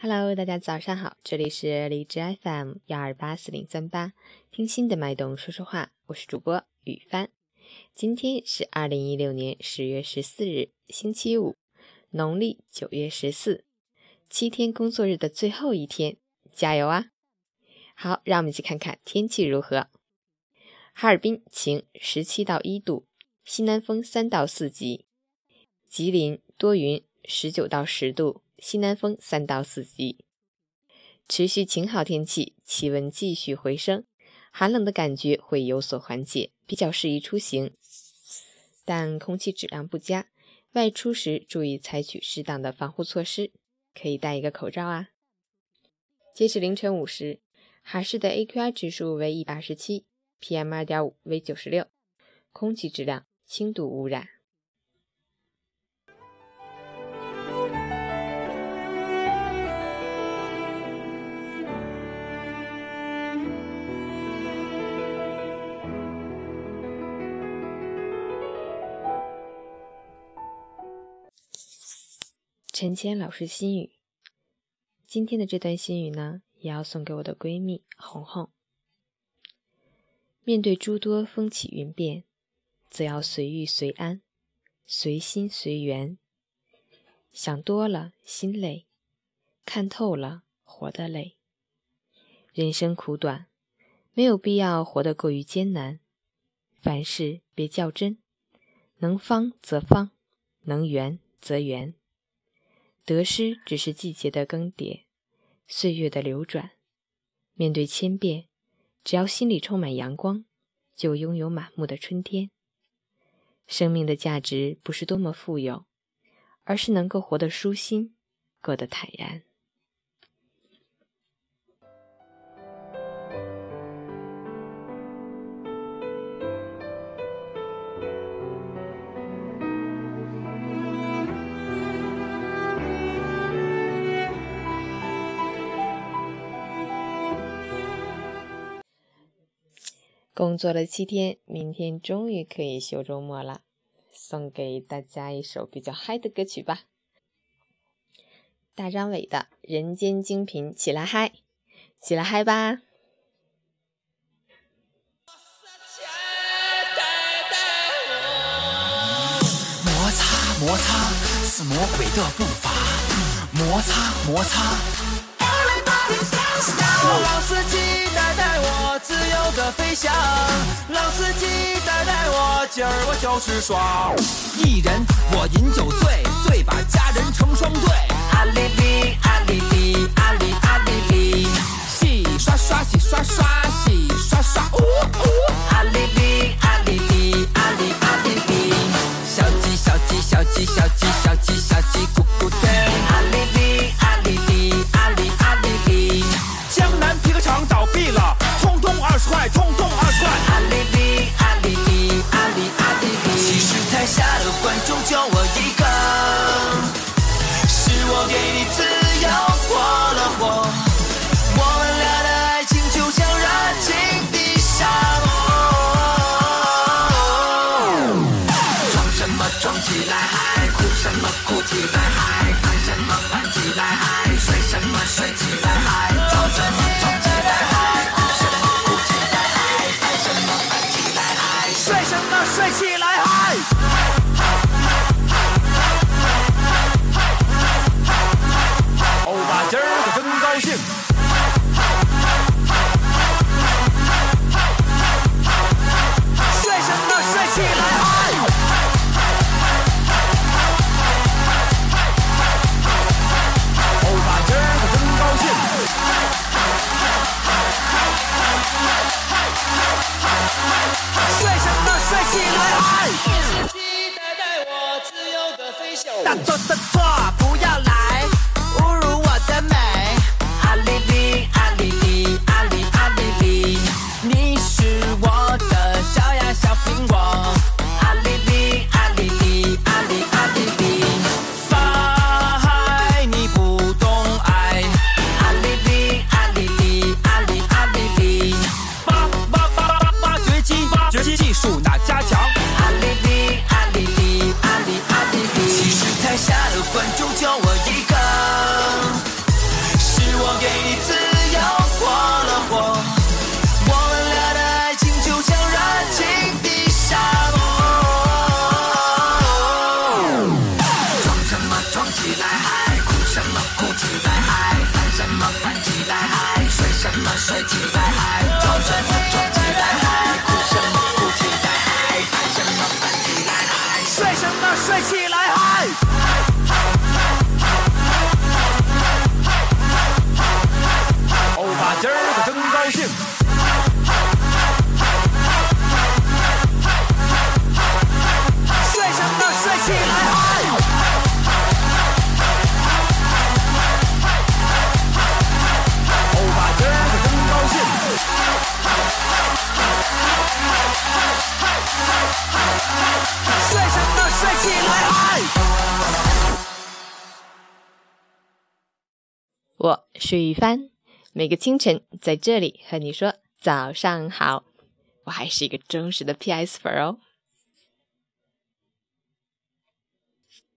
Hello，大家早上好，这里是荔枝 FM 幺二八四零三八，听心的脉动说说话，我是主播雨帆。今天是二零一六年十月十四日，星期五，农历九月十四，七天工作日的最后一天，加油啊！好，让我们一起看看天气如何。哈尔滨晴，十七到一度，西南风三到四级。吉林多云，十九到十度。西南风三到四级，持续晴好天气，气温继续回升，寒冷的感觉会有所缓解，比较适宜出行。但空气质量不佳，外出时注意采取适当的防护措施，可以戴一个口罩啊。截止凌晨五时，哈市的 AQI 指数为一百二十七，PM 二点五为九十六，空气质量轻度污染。陈谦老师心语，今天的这段心语呢，也要送给我的闺蜜红红。面对诸多风起云变，则要随遇随安，随心随缘。想多了心累，看透了活得累。人生苦短，没有必要活得过于艰难。凡事别较真，能方则方，能圆则圆。得失只是季节的更迭，岁月的流转。面对千变，只要心里充满阳光，就拥有满目的春天。生命的价值不是多么富有，而是能够活得舒心，过得坦然。工作了七天，明天终于可以休周末了。送给大家一首比较嗨的歌曲吧，大张伟的《人间精品》，起来嗨，起来嗨吧！摩擦摩擦是魔鬼的步伐，摩擦摩擦。老司机带带我自由的飞翔，老司机带带我，今儿我就是爽。一人我饮酒帅起来，嗨！我是雨帆，每个清晨在这里和你说早上好。我还是一个忠实的 PS 粉哦。